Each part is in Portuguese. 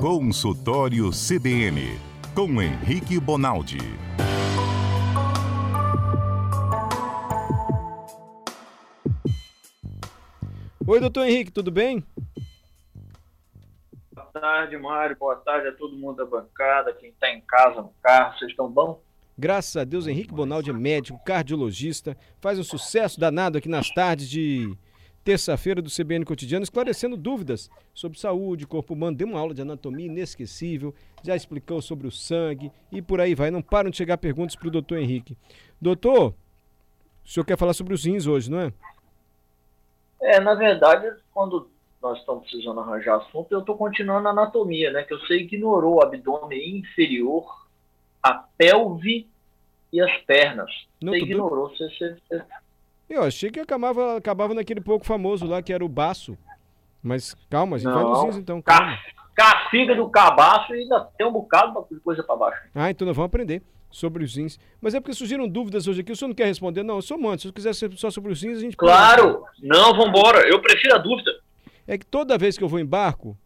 Consultório CBN, com Henrique Bonaldi. Oi, doutor Henrique, tudo bem? Boa tarde, Mário. Boa tarde a todo mundo da bancada, quem está em casa, no carro. Vocês estão bom? Graças a Deus, Henrique Bonaldi é médico, cardiologista, faz um sucesso danado aqui nas tardes de terça-feira do CBN Cotidiano, esclarecendo dúvidas sobre saúde, corpo humano. Deu uma aula de anatomia inesquecível, já explicou sobre o sangue e por aí vai. Não param de chegar perguntas para o doutor Henrique. Doutor, o senhor quer falar sobre os rins hoje, não é? É, na verdade, quando nós estamos precisando arranjar assunto, eu estou continuando a anatomia, né? Que você ignorou o abdômen inferior, a pelve e as pernas. Não, você ignorou, você, você Eu achei que acabava, acabava naquele pouco famoso lá, que era o baço. Mas calma, a gente vai Não. nos rins então, calma. Fígado, cabaço e ainda tem um bocado de coisa para baixo. Ah, então nós vamos aprender sobre os rins. Mas é porque surgiram dúvidas hoje aqui. O senhor não quer responder? Não, eu sou mando. Se o senhor quiser ser só sobre os rins, a gente pode. Claro! Não, vambora. Eu prefiro a dúvida. É que toda vez que eu vou em barco,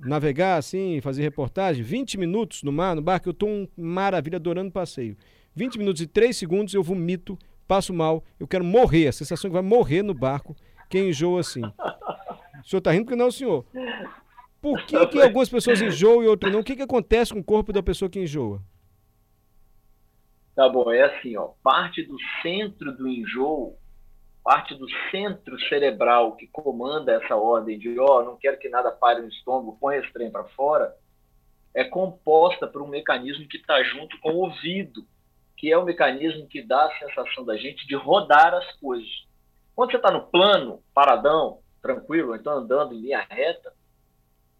navegar assim, fazer reportagem, 20 minutos no mar, no barco, eu tô um maravilha, adorando o passeio. 20 minutos e 3 segundos eu vomito, passo mal, eu quero morrer. A sensação é que vai morrer no barco quem enjoa assim. O senhor tá rindo porque não, senhor. Por que, que algumas pessoas enjoam e outras não? O que, que acontece com o corpo da pessoa que enjoa? Tá bom, é assim, ó. Parte do centro do enjoo, parte do centro cerebral que comanda essa ordem de, ó, não quero que nada pare no estômago, põe esse trem para fora, é composta por um mecanismo que está junto com o ouvido, que é o mecanismo que dá a sensação da gente de rodar as coisas. Quando você está no plano, paradão, tranquilo, então andando em linha reta,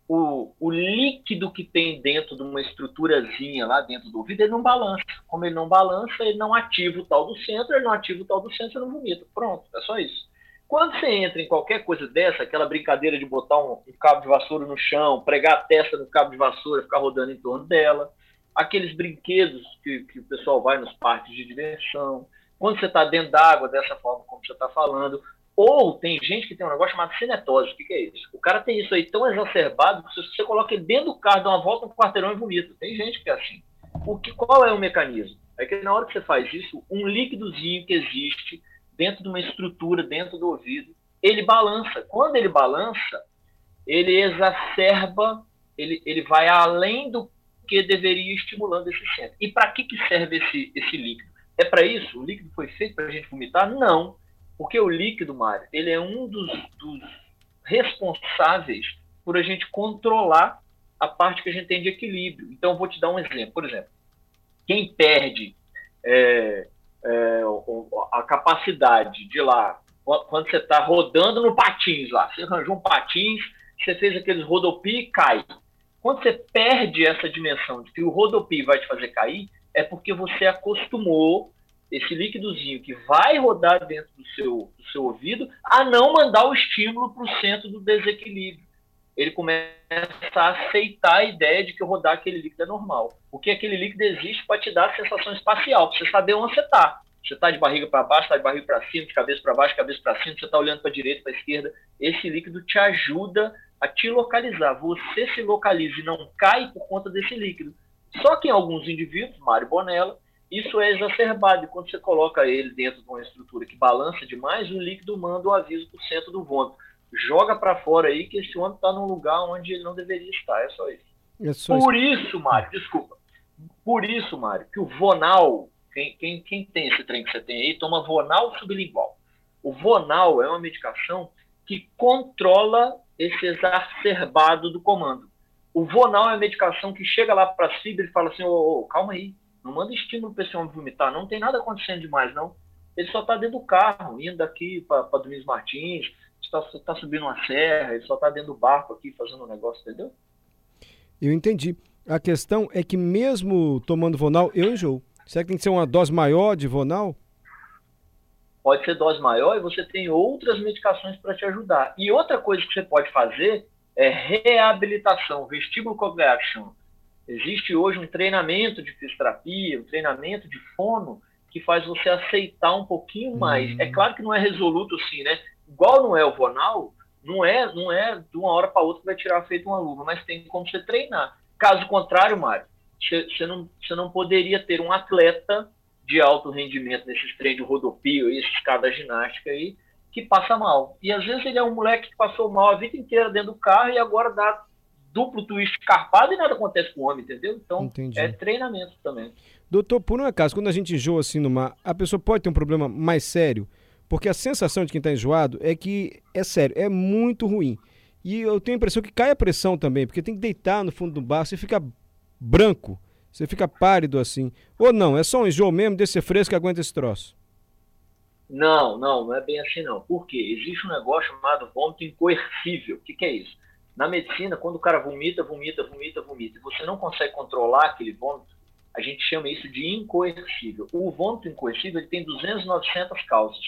o, o líquido que tem dentro de uma estruturazinha lá dentro do ouvido, ele não balança. Como ele não balança, ele não ativa o tal do centro, ele não ativa o tal do centro, você não vomita. Pronto, é só isso. Quando você entra em qualquer coisa dessa, aquela brincadeira de botar um, um cabo de vassoura no chão, pregar a testa no cabo de vassoura, ficar rodando em torno dela, aqueles brinquedos que, que o pessoal vai nos parques de diversão, quando você está dentro d'água, dessa forma como você está falando, ou tem gente que tem um negócio chamado cinetose. O que, que é isso? O cara tem isso aí tão exacerbado que você coloca ele dentro do carro, dá uma volta no quarteirão e vomita. Tem gente que é assim. O que, qual é o mecanismo? É que na hora que você faz isso, um líquidozinho que existe dentro de uma estrutura, dentro do ouvido, ele balança. Quando ele balança, ele exacerba, ele, ele vai além do que deveria estimulando esse centro. E para que, que serve esse, esse líquido? É para isso? O líquido foi feito para a gente vomitar? Não. Porque o líquido, Mário, ele é um dos, dos responsáveis por a gente controlar a parte que a gente tem de equilíbrio. Então, vou te dar um exemplo. Por exemplo, quem perde é, é, a capacidade de lá, quando você está rodando no patins lá, você arranjou um patins, você fez aqueles rodopi e cai. Quando você perde essa dimensão de que o rodopi vai te fazer cair, é porque você acostumou esse líquidozinho que vai rodar dentro do seu, do seu ouvido a não mandar o estímulo para o centro do desequilíbrio. Ele começa a aceitar a ideia de que rodar aquele líquido é normal. Porque aquele líquido existe para te dar a sensação espacial, para você saber onde você está. Você está de barriga para baixo, está de barriga para cima, de cabeça para baixo, cabeça para cima, você está olhando para a direita, para a esquerda. Esse líquido te ajuda a te localizar. Você se localiza e não cai por conta desse líquido. Só que em alguns indivíduos, Mário Bonella, isso é exacerbado. E quando você coloca ele dentro de uma estrutura que balança demais, o líquido manda o aviso para o centro do vômito. Joga para fora aí que esse homem está num lugar onde ele não deveria estar. É só isso. É só Por isso, Mário, desculpa. Por isso, Mário, que o Vonal, quem, quem, quem tem esse trem que você tem aí, toma Vonal sublingual. O Vonal é uma medicação que controla esse exacerbado do comando. O Vonal é uma medicação que chega lá para fibras e fala assim, ô, ô, calma aí, não manda estímulo para esse homem vomitar, não tem nada acontecendo demais, não. Ele só está dentro do carro, indo daqui para Domingos Martins, está tá subindo uma serra, ele só está dentro do barco aqui fazendo um negócio, entendeu? Eu entendi. A questão é que mesmo tomando Vonal, eu enjoo. Será que tem que ser uma dose maior de Vonal? Pode ser dose maior e você tem outras medicações para te ajudar. E outra coisa que você pode fazer é reabilitação, vestíbulo coaction. Existe hoje um treinamento de fisioterapia, um treinamento de fono que faz você aceitar um pouquinho mais. Hum. É claro que não é resoluto assim, né? Igual não é o Vonal, Não é, não é de uma hora para outra que vai tirar feito uma luva, mas tem como você treinar. Caso contrário, Mário, você não, você não poderia ter um atleta de alto rendimento nesses treinos de rodopio, esses caras da ginástica aí, que passa mal. E às vezes ele é um moleque que passou mal a vida inteira dentro do carro e agora dá duplo twist carpado e nada acontece com o homem, entendeu? Então Entendi. é treinamento também. Doutor, por um acaso, quando a gente enjoa assim no mar, a pessoa pode ter um problema mais sério? Porque a sensação de quem está enjoado é que, é sério, é muito ruim. E eu tenho a impressão que cai a pressão também, porque tem que deitar no fundo do bar, você fica branco, você fica pálido assim. Ou não, é só um enjoo mesmo, desse fresco que aguenta esse troço. Não, não, não é bem assim não. Por quê? Existe um negócio chamado vômito incoercível. O que, que é isso? Na medicina, quando o cara vomita, vomita, vomita, vomita, e você não consegue controlar aquele vômito, a gente chama isso de incoercível. O vômito incoercível ele tem 200, 900 causas.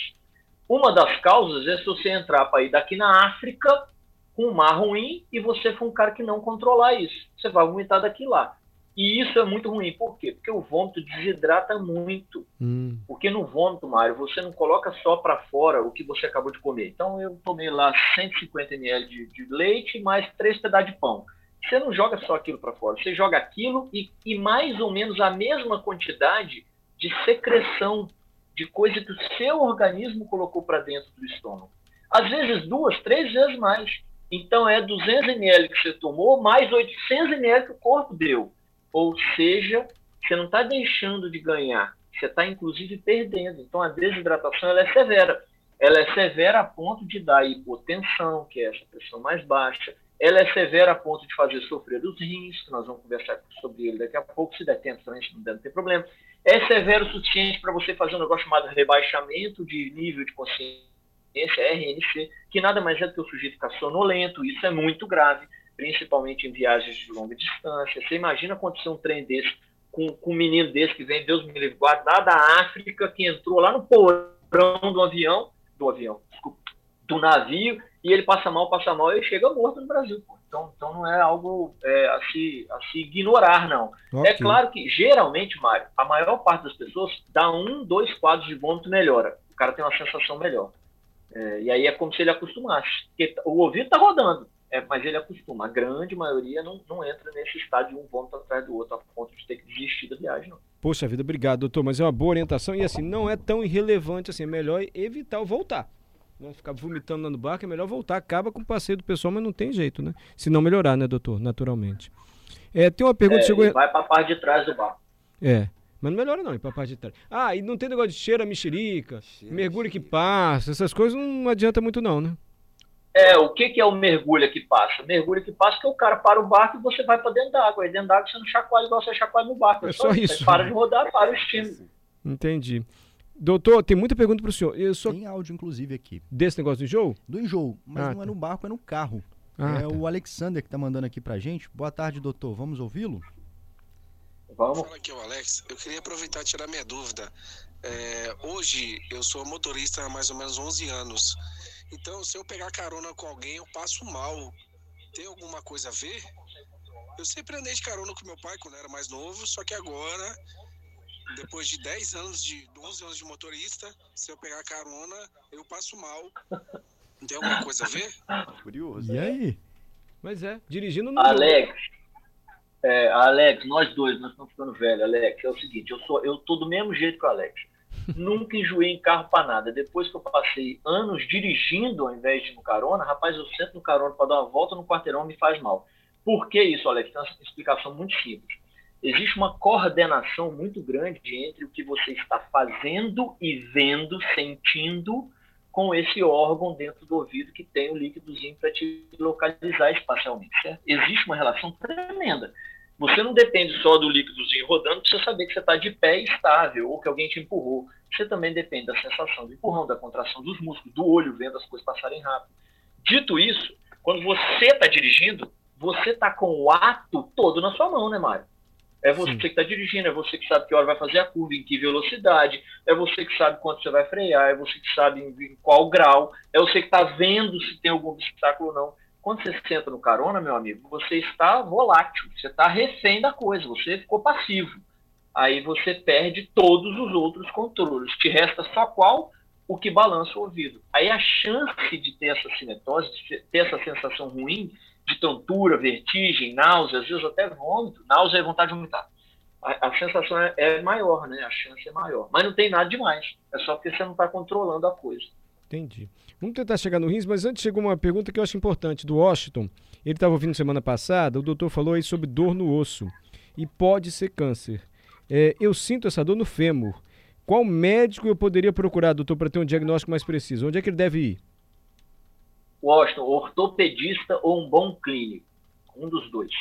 Uma das causas é se você entrar para ir daqui na África com um mar ruim e você for um cara que não controlar isso. Você vai vomitar daqui lá. E isso é muito ruim. Por quê? Porque o vômito desidrata muito. Hum. Porque no vômito, Mário, você não coloca só para fora o que você acabou de comer. Então eu tomei lá 150 ml de, de leite mais três pedaços de pão. Você não joga só aquilo para fora, você joga aquilo e, e mais ou menos a mesma quantidade de secreção de coisa que o seu organismo colocou para dentro do estômago. Às vezes duas, três vezes mais. Então é 200 ml que você tomou mais 800 ml que o corpo deu. Ou seja, você não está deixando de ganhar, você está inclusive perdendo. Então a desidratação ela é severa. Ela é severa a ponto de dar hipotensão, que é essa pressão mais baixa. Ela é severa a ponto de fazer sofrer os rins, que nós vamos conversar sobre ele daqui a pouco, se der tempo também, se não der, não tem problema. É severo o suficiente para você fazer um negócio chamado rebaixamento de nível de consciência, RNC, que nada mais é do que o sujeito ficar sonolento, isso é muito grave principalmente em viagens de longa distância. Você imagina acontecer um trem desse com, com um menino desse que vem, Deus me livre, guardado da África, que entrou lá no porão do avião, do avião, desculpa, do navio, e ele passa mal, passa mal, e chega morto no Brasil. Então, então não é algo é, a, se, a se ignorar, não. Okay. É claro que, geralmente, Mário, a maior parte das pessoas dá um, dois quadros de vômito melhora. O cara tem uma sensação melhor. É, e aí é como se ele acostumasse. Porque o ouvido está rodando é, mas ele acostuma. A grande maioria não, não entra nesse estado de um ponto atrás do outro, a ponto de ter que desistir da viagem, não. Poxa vida, obrigado, doutor. Mas é uma boa orientação e assim, não é tão irrelevante assim. É melhor evitar o voltar. Né? Ficar vomitando lá no barco é melhor voltar. Acaba com o passeio do pessoal, mas não tem jeito, né? Se não melhorar, né, doutor? Naturalmente. É, tem uma pergunta. É, chegou... Vai para a parte de trás do barco. É. Mas não melhora não, ir pra parte de trás. Ah, e não tem negócio de cheiro a mexerica, mergulho que passa, essas coisas não adianta muito não, né? É, o que, que é o mergulho que passa? Mergulho que passa que o cara para o barco e você vai para dentro da água. Aí dentro da água você não chacoalha igual você chacoalha no barco. É, é só, só isso. Você para de rodar, para o estímulo. Entendi. Doutor, tem muita pergunta para o senhor. Eu só... Tem áudio, inclusive, aqui. Desse negócio do enjoo? Do enjoo, mas ah, não é tá. no barco, é no carro. Ah, é tá. o Alexander que está mandando aqui para gente. Boa tarde, doutor. Vamos ouvi-lo? Vamos. Fala aqui, o Alex. Eu queria aproveitar e tirar minha dúvida. É, hoje, eu sou motorista há mais ou menos 11 anos. Então, se eu pegar carona com alguém, eu passo mal. Tem alguma coisa a ver? Eu sempre andei de carona com meu pai quando era mais novo, só que agora, depois de 10 anos, de 12 anos de motorista, se eu pegar carona, eu passo mal. Tem alguma coisa a ver? Curioso. E aí? Mas é, dirigindo no. Alex, é, Alex, nós dois, nós estamos ficando velhos, Alex. É o seguinte, eu sou, eu tô do mesmo jeito que o Alex. Nunca enjoei em carro para nada. Depois que eu passei anos dirigindo ao invés de no carona, rapaz, eu sento no carona para dar uma volta no quarteirão me faz mal. Por que isso, Alex? Tem uma explicação muito simples. Existe uma coordenação muito grande entre o que você está fazendo e vendo, sentindo com esse órgão dentro do ouvido que tem o líquidozinho para te localizar espacialmente. Certo? Existe uma relação tremenda. Você não depende só do líquidozinho rodando para você saber que você está de pé estável ou que alguém te empurrou. Você também depende da sensação do empurrão, da contração dos músculos, do olho vendo as coisas passarem rápido. Dito isso, quando você está dirigindo, você está com o ato todo na sua mão, né, Mário? É você Sim. que está dirigindo, é você que sabe que hora vai fazer a curva, em que velocidade, é você que sabe quanto você vai frear, é você que sabe em qual grau, é você que está vendo se tem algum obstáculo ou não. Quando você senta no carona, meu amigo, você está volátil, você está refém da coisa, você ficou passivo. Aí você perde todos os outros controles. Te resta só qual? o que balança o ouvido. Aí a chance de ter essa cinetose, de ter essa sensação ruim de tontura, vertigem, náusea, às vezes até vômito, náusea é vontade de vomitar. A, a sensação é, é, maior, né? A chance é maior. Mas não tem nada demais. É só porque você não está controlando a coisa. Entendi. Vamos tentar chegar no rins, mas antes chegou uma pergunta que eu acho importante, do Washington. Ele estava ouvindo semana passada, o doutor falou aí sobre dor no osso. E pode ser câncer. É, eu sinto essa dor no fêmur. Qual médico eu poderia procurar, doutor, para ter um diagnóstico mais preciso? Onde é que ele deve ir? Washington, ortopedista ou um bom clínico? Um dos dois.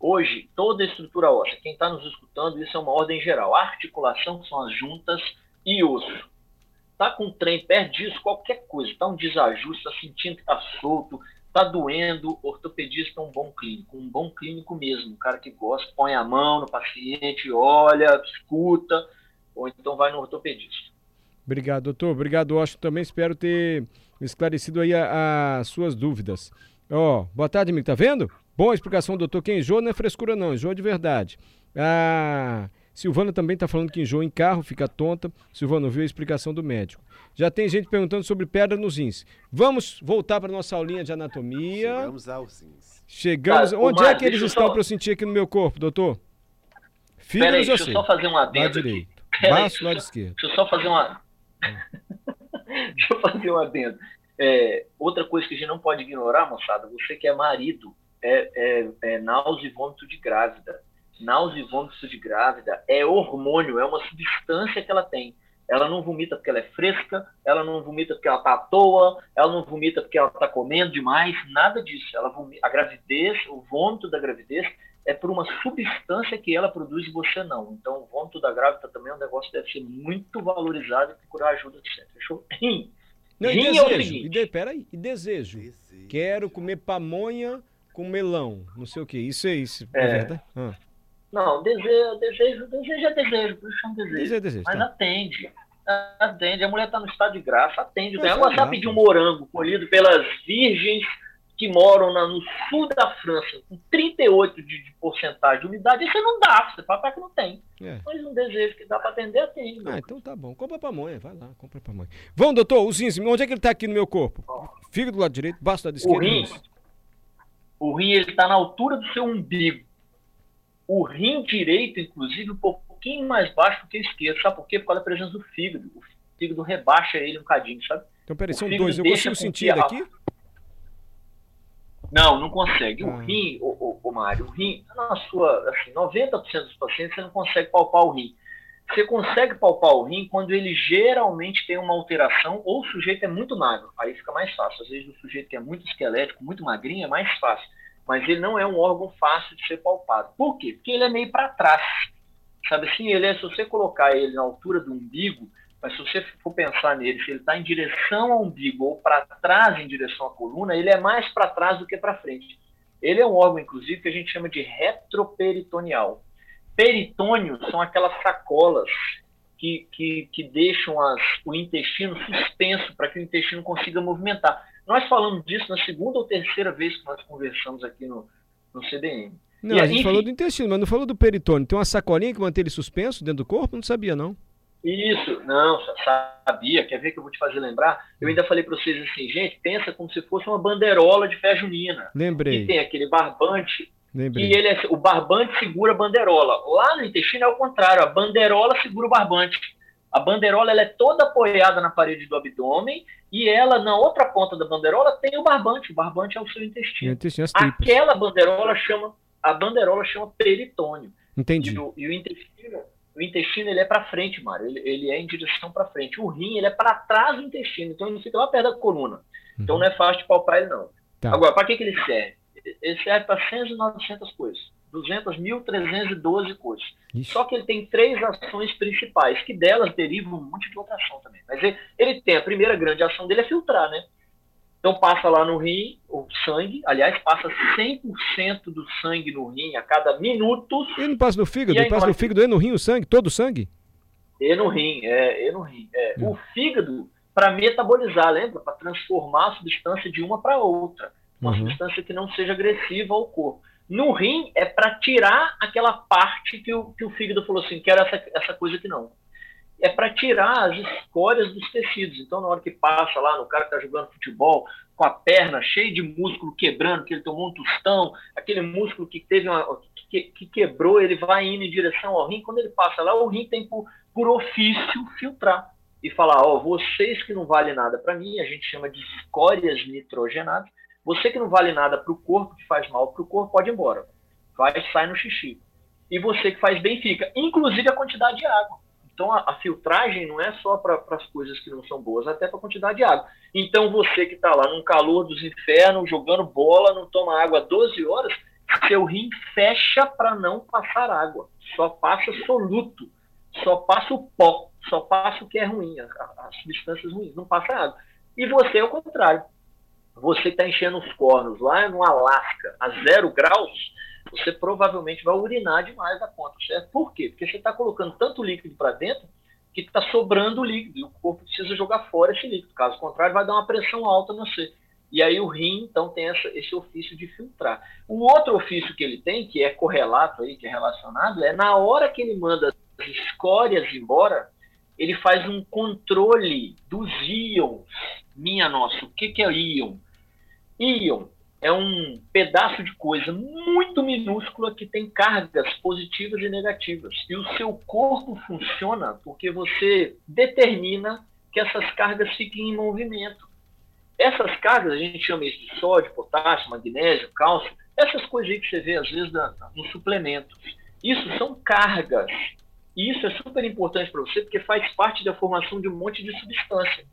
Hoje, toda estrutura óssea, quem está nos escutando, isso é uma ordem geral. A articulação são as juntas e osso. Tá com trem, perde isso, qualquer coisa, tá um desajuste, tá sentindo que tá solto, tá doendo, ortopedista é um bom clínico, um bom clínico mesmo, um cara que gosta, põe a mão no paciente, olha, escuta, ou então vai no ortopedista. Obrigado, doutor. Obrigado, Washington. Também espero ter esclarecido aí as suas dúvidas. Ó, oh, boa tarde, amigo. Tá vendo? Boa explicação, doutor. Quem enjoa não é frescura, não. Enjoa de verdade. Ah, Silvana também está falando que enjoa em carro, fica tonta. Silvana, ouviu a explicação do médico. Já tem gente perguntando sobre pedra nos rins. Vamos voltar para nossa aulinha de anatomia. Chegamos aos rins. Chegamos. Ah, Onde é que eles estão só... para eu sentir aqui no meu corpo, doutor? Fígados Peraí, deixa eu só fazer um adendo. Lado direito. Baixo, lado esquerdo. Deixa eu só fazer uma. deixa eu fazer um adendo. É, outra coisa que a gente não pode ignorar, moçada, você que é marido, é, é, é náusea e vômito de grávida. Náusea e vômito de grávida é hormônio, é uma substância que ela tem. Ela não vomita porque ela é fresca, ela não vomita porque ela está à toa, ela não vomita porque ela está comendo demais, nada disso. Ela vomita, a gravidez, o vômito da gravidez é por uma substância que ela produz e você não. Então, o vômito da grávida também é um negócio que deve ser muito valorizado e procurar ajuda de sempre. Fechou? Rim. Não, Rim e desejo. É e de, peraí, e desejo. desejo. Quero comer pamonha com melão, não sei o que. Isso é isso, é, é verdade? Ah. Não, desejo, desejo, desejo é desejo, por isso chama desejo. desejo, é desejo mas tá. atende. Atende. A mulher está no estado de graça, atende. Ela vai pedir um morango colhido pelas virgens que moram na, no sul da França, com 38% de, de porcentagem de umidade, isso não dá, você fala que não tem. É. Mas um desejo que dá para atender, atende. Ah, então tá bom. Compra pamonha, vai lá, compra pamonha. Vamos, doutor, o zinzi, onde é que ele tá aqui no meu corpo? Fígado do lado direito, baixo do lado esquerdo. O rim, o rim ele tá na altura do seu umbigo. O rim direito, inclusive, um pouquinho mais baixo do que o esquerdo. Sabe por quê? Por causa da presença do fígado. O fígado rebaixa ele um cadinho, sabe? Então, peraí, são dois. Eu consigo sentir daqui? Não, não consegue. O ah. rim, o, o, o Mário, o rim, na sua, assim, 90% dos pacientes você não consegue palpar o rim. Você consegue palpar o rim quando ele geralmente tem uma alteração ou o sujeito é muito magro. Aí fica mais fácil. Às vezes o sujeito que é muito esquelético, muito magrinho, é mais fácil. Mas ele não é um órgão fácil de ser palpado. Por quê? Porque ele é meio para trás. Sabe assim? Ele é, se você colocar ele na altura do umbigo, mas se você for pensar nele, se ele está em direção ao umbigo ou para trás em direção à coluna, ele é mais para trás do que para frente. Ele é um órgão, inclusive, que a gente chama de retroperitoneal. Peritônio são aquelas sacolas que, que, que deixam as, o intestino suspenso para que o intestino consiga movimentar. Nós falamos disso na segunda ou terceira vez que nós conversamos aqui no, no CDM. Não, e, a gente enfim, falou do intestino, mas não falou do peritônio. Tem uma sacolinha que mantém ele suspenso dentro do corpo? Não sabia, não. Isso, não, sabia. Quer ver que eu vou te fazer lembrar? Eu ainda falei para vocês assim, gente, pensa como se fosse uma bandeirola de fé junina. Lembrei. E tem aquele barbante. Lembrei. E ele é, o barbante segura a bandeirola. Lá no intestino é o contrário, a bandeirola segura o barbante. A bandeirola ela é toda apoiada na parede do abdômen e ela, na outra ponta da bandeirola, tem o barbante. O barbante é o seu intestino. intestino Aquela bandeirola chama, a bandeirola chama peritônio. Entendi. E o, e o intestino o intestino ele é para frente, Mário. Ele, ele, é em direção para frente. O rim ele é para trás do intestino, então ele fica lá perto da coluna. Uhum. Então não é fácil de palpar ele não. Tá. Agora, para que, que ele serve? Ele serve para 100 e 900 coisas. 200 mil, 312 coisas. Ixi. Só que ele tem três ações principais, que delas derivam um monte de outra ação também. Mas ele, ele tem, a primeira grande ação dele é filtrar, né? Então passa lá no rim o sangue, aliás, passa 100% do sangue no rim a cada minuto. E não passa no fígado? Aí, passa no fígado e no rim o sangue? Todo o sangue? E no rim, é, e no rim. É. Hum. O fígado, para metabolizar, lembra? Para transformar a substância de uma para outra. Uma uhum. substância que não seja agressiva ao corpo. No rim é para tirar aquela parte que o, que o fígado falou assim, quero essa, essa coisa que não. é para tirar as escórias dos tecidos. Então, na hora que passa lá no cara que está jogando futebol, com a perna cheia de músculo quebrando, que ele tomou um tostão, aquele músculo que teve uma, que, que, quebrou, ele vai indo em direção ao rim. Quando ele passa lá, o rim tem por, por ofício filtrar e falar: ó, vocês que não valem nada para mim, a gente chama de escórias nitrogenadas. Você que não vale nada para o corpo, que faz mal para o corpo, pode ir embora. Vai, sai no xixi. E você que faz bem, fica. Inclusive a quantidade de água. Então a, a filtragem não é só para as coisas que não são boas, até para a quantidade de água. Então você que está lá num calor dos infernos, jogando bola, não toma água 12 horas, seu rim fecha para não passar água. Só passa soluto, só passa o pó, só passa o que é ruim, as, as substâncias ruins, não passa água. E você é o contrário. Você está enchendo os cornos lá no Alasca a zero graus, você provavelmente vai urinar demais da conta, certo? Por quê? Porque você está colocando tanto líquido para dentro que está sobrando líquido e o corpo precisa jogar fora esse líquido. Caso contrário, vai dar uma pressão alta no você. E aí o rim, então, tem essa, esse ofício de filtrar. O outro ofício que ele tem, que é correlato aí, que é relacionado, é na hora que ele manda as escórias embora, ele faz um controle dos íons. Minha nossa, o que, que é íon? Íon é um pedaço de coisa muito minúscula que tem cargas positivas e negativas. E o seu corpo funciona porque você determina que essas cargas fiquem em movimento. Essas cargas, a gente chama isso de sódio, potássio, magnésio, cálcio, essas coisas aí que você vê às vezes nos suplementos. Isso são cargas. E isso é super importante para você porque faz parte da formação de um monte de substância.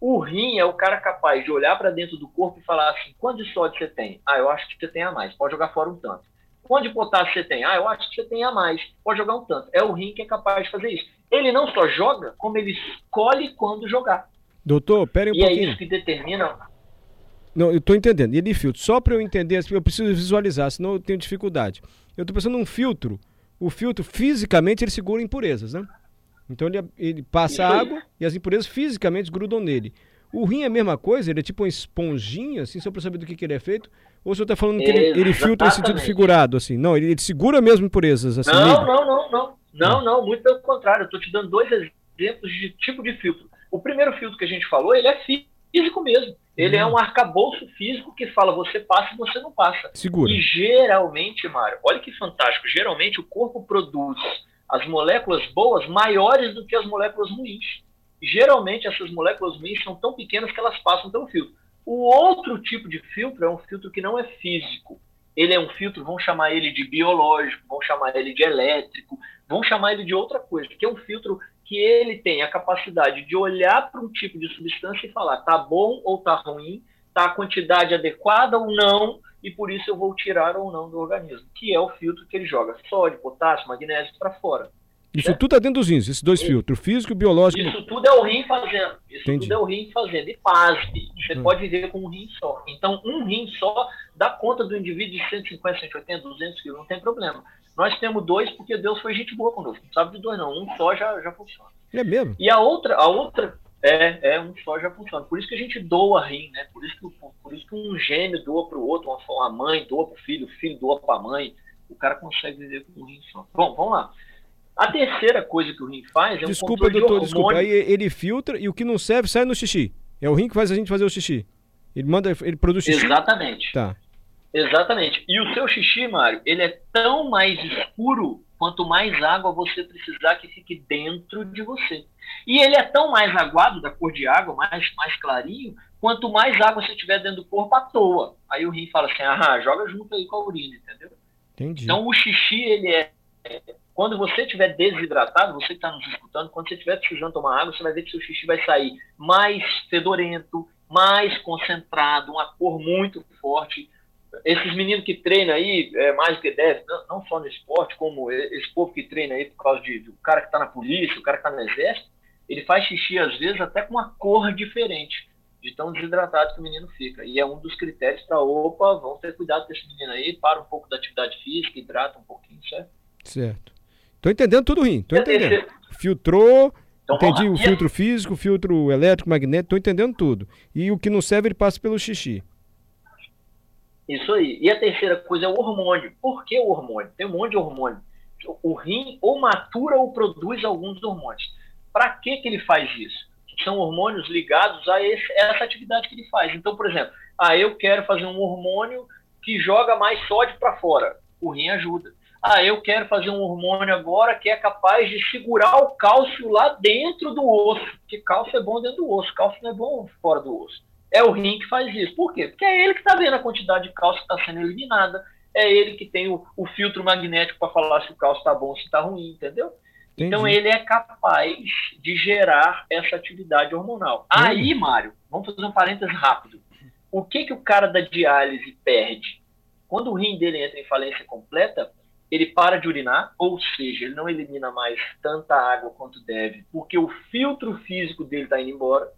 O rim é o cara capaz de olhar para dentro do corpo e falar assim: quanto de sódio você tem? Ah, eu acho que você tem a mais, pode jogar fora um tanto. Quanto de potássio você tem? Ah, eu acho que você tem a mais, pode jogar um tanto. É o rim que é capaz de fazer isso. Ele não só joga, como ele escolhe quando jogar. Doutor, pera um e pouquinho. E é isso que determina. Não, eu estou entendendo. E ele filtro. Só para eu entender, eu preciso visualizar, senão eu tenho dificuldade. Eu estou pensando num filtro. O filtro, fisicamente, ele segura impurezas, né? Então ele, ele passa água e as impurezas fisicamente grudam nele. O rim é a mesma coisa? Ele é tipo uma esponjinha, assim, só para saber do que, que ele é feito? Ou o senhor está falando que ele, ele, filtra em sentido figurado, assim? Não, ele, ele segura mesmo impurezas, assim? Não, não, não, não. Não, não, muito pelo contrário. Eu estou te dando dois exemplos de tipo de filtro. O primeiro filtro que a gente falou, ele é físico mesmo. Ele hum. é um arcabouço físico que fala você passa e você não passa. Segura. E geralmente, Mário, olha que fantástico, geralmente o corpo produz as moléculas boas maiores do que as moléculas ruins. Geralmente essas moléculas ruins são tão pequenas que elas passam pelo filtro. O outro tipo de filtro é um filtro que não é físico. Ele é um filtro, vão chamar ele de biológico, vão chamar ele de elétrico, vão chamar ele de outra coisa, que é um filtro que ele tem a capacidade de olhar para um tipo de substância e falar tá bom ou tá ruim, tá a quantidade adequada ou não, e por isso eu vou tirar ou não do organismo, que é o filtro que ele joga sódio, potássio, magnésio para fora. Isso tudo está dentro dos rins, esses dois filtros, físico e biológico. Isso tudo é o rim fazendo. Isso Entendi. tudo é o rim fazendo. E pasme, você hum. pode viver com um rim só. Então, um rim só dá conta do indivíduo de 150, 180, 200 quilos, não tem problema. Nós temos dois porque Deus foi gente boa conosco. Não sabe de dois, não. Um só já, já funciona. É mesmo? E a outra, a outra é, é um só já funciona. Por isso que a gente doa rim, né? Por isso que, por isso que um gêmeo doa para o outro, uma, uma mãe doa para o filho, o filho doa para a mãe. O cara consegue viver com um rim só. Bom, vamos lá. A terceira coisa que o rim faz é desculpa, um controle doutor, de Desculpa, Aí ele filtra e o que não serve sai no xixi. É o rim que faz a gente fazer o xixi. Ele manda, ele produz xixi. Exatamente. Tá. Exatamente. E o seu xixi, Mário, ele é tão mais escuro quanto mais água você precisar que fique dentro de você. E ele é tão mais aguado, da cor de água, mais, mais clarinho, quanto mais água você tiver dentro do corpo à toa. Aí o rim fala assim, ah, joga junto aí com a urina, entendeu? Entendi. Então o xixi, ele é quando você estiver desidratado, você que está nos escutando, quando você estiver precisando tomar água, você vai ver que seu xixi vai sair mais fedorento, mais concentrado, uma cor muito forte. Esses meninos que treinam aí, é, mais do que deve, não, não, só no esporte, como esse povo que treina aí por causa de, do cara que está na polícia, o cara que está no exército, ele faz xixi às vezes até com uma cor diferente, de tão desidratado que o menino fica. E é um dos critérios para, opa, vamos ter cuidado com esse menino aí, para um pouco da atividade física, hidrata um pouquinho, certo? Certo. Tô entendendo tudo, Rim. Tô entendendo. Filtrou, então, entendi o filtro físico, o filtro elétrico, magnético, tô entendendo tudo. E o que não serve, ele passa pelo xixi. Isso aí. E a terceira coisa é o hormônio. Por que o hormônio? Tem um monte de hormônio. O rim ou matura ou produz alguns hormônios. Para que, que ele faz isso? São hormônios ligados a, esse, essa atividade que ele faz. Então, por exemplo, ah, eu quero fazer um hormônio que joga mais sódio para fora. O rim ajuda. Ah, eu quero fazer um hormônio agora que é capaz de segurar o cálcio lá dentro do osso. Porque cálcio é bom dentro do osso, cálcio não é bom fora do osso. É o rim que faz isso. Por quê? Porque é ele que está vendo a quantidade de cálcio que está sendo eliminada. É ele que tem o, o filtro magnético para falar se o cálcio está bom ou se está ruim, entendeu? Entendi. Então ele é capaz de gerar essa atividade hormonal. Hum. Aí, Mário, vamos fazer um parênteses rápido. O que, que o cara da diálise perde? Quando o rim dele entra em falência completa, ele para de urinar, ou seja, ele não elimina mais tanta água quanto deve, porque o filtro físico dele está indo embora.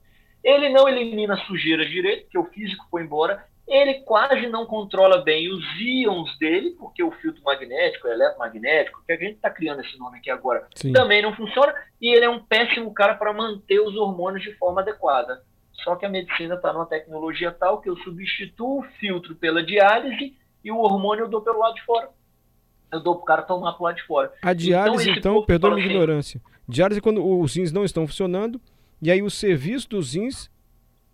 Ele não elimina sujeira direito, porque o físico foi embora. Ele quase não controla bem os íons dele, porque o filtro magnético, o eletromagnético, que a gente está criando esse nome aqui agora, Sim. também não funciona. E ele é um péssimo cara para manter os hormônios de forma adequada. Só que a medicina está numa tecnologia tal que eu substituo o filtro pela diálise e o hormônio eu dou pelo lado de fora eu dou pro cara tomar pro lado de fora. A diálise, então, então perdoa minha assim, ignorância. Diálise é quando os rins não estão funcionando, e aí o serviço dos rins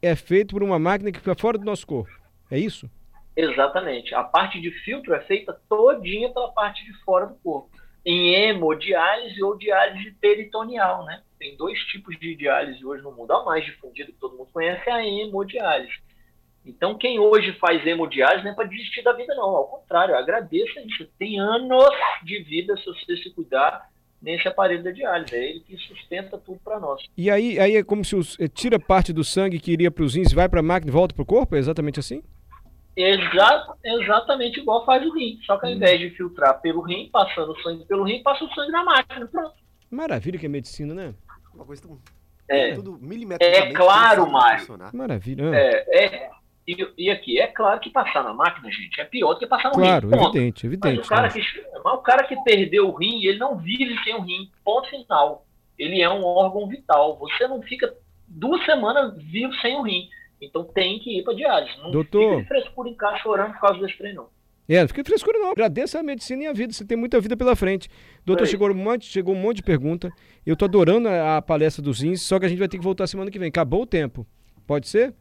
é feito por uma máquina que fica fora do nosso corpo. É isso? Exatamente. A parte de filtro é feita todinha pela parte de fora do corpo. Em hemodiálise ou diálise peritoneal, né? Tem dois tipos de diálise hoje no mundo. A mais difundida que todo mundo conhece é a hemodiálise. Então, quem hoje faz hemodiálise não é para desistir da vida, não. Ao contrário, agradeça isso. Tem anos de vida se você se cuidar nesse aparelho da diálise. É ele que sustenta tudo para nós. E aí, aí é como se os, eh, tira parte do sangue que iria para os rins, vai para a máquina e volta para o corpo? É exatamente assim? Exa exatamente igual faz o rim. Só que ao hum. invés de filtrar pelo rim, passando o sangue pelo rim, passa o sangue na máquina. Pronto. Maravilha que é medicina, né? Uma coisa tão... É, tudo é claro, Mário. Maravilha. É, é, e, e, aqui, é claro que passar na máquina, gente, é pior do que passar no claro, rim. Claro, evidente, evidente. Mas o, cara que, mas o cara que perdeu o rim, ele não vive sem o rim. Ponto final. Ele é um órgão vital. Você não fica duas semanas vivo sem o rim. Então tem que ir para diálise. Não Doutor, fica frescura em casa chorando por causa desse trem, não. É, não fica frescura não. Agradeça a medicina e a vida. Você tem muita vida pela frente. Doutor, chegou um, monte, chegou um monte de pergunta. Eu tô adorando a, a palestra dos rins, só que a gente vai ter que voltar semana que vem. Acabou o tempo. Pode ser?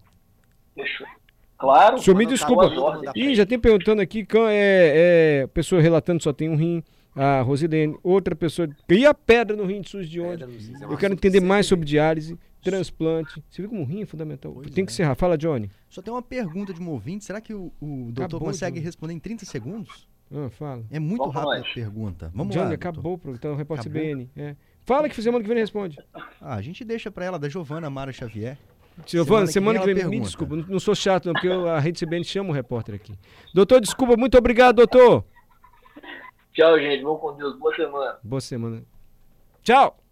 Fechou. Claro. O senhor me desculpa. Ih, já tem perguntando aqui, é, é, pessoa relatando só tem um rim. A Rosilene, outra pessoa. E a pedra no rim de SUS de onde? É Eu quero entender mais sobre diálise, transplante. Você viu como o rim é fundamental? Pois tem que é. encerrar. Fala, Johnny. Só tem uma pergunta de um ouvinte. Será que o, o doutor acabou, consegue Johnny. responder em 30 segundos? Ah, fala. É muito Vamos rápida a pergunta. Vamos Johnny, lá. acabou, então, repórter CBN. É. Fala que semana que vem responde. Ah, a gente deixa para ela, da Giovana Mara Xavier. Giovana, semana, que vem, que vem me desculpa, não, não, sou chato não, porque eu, a Rede CBN chama o repórter aqui. Doutor, desculpa, muito obrigado, doutor. Tchau, gente, vamos com Deus, boa semana. Boa semana. Tchau.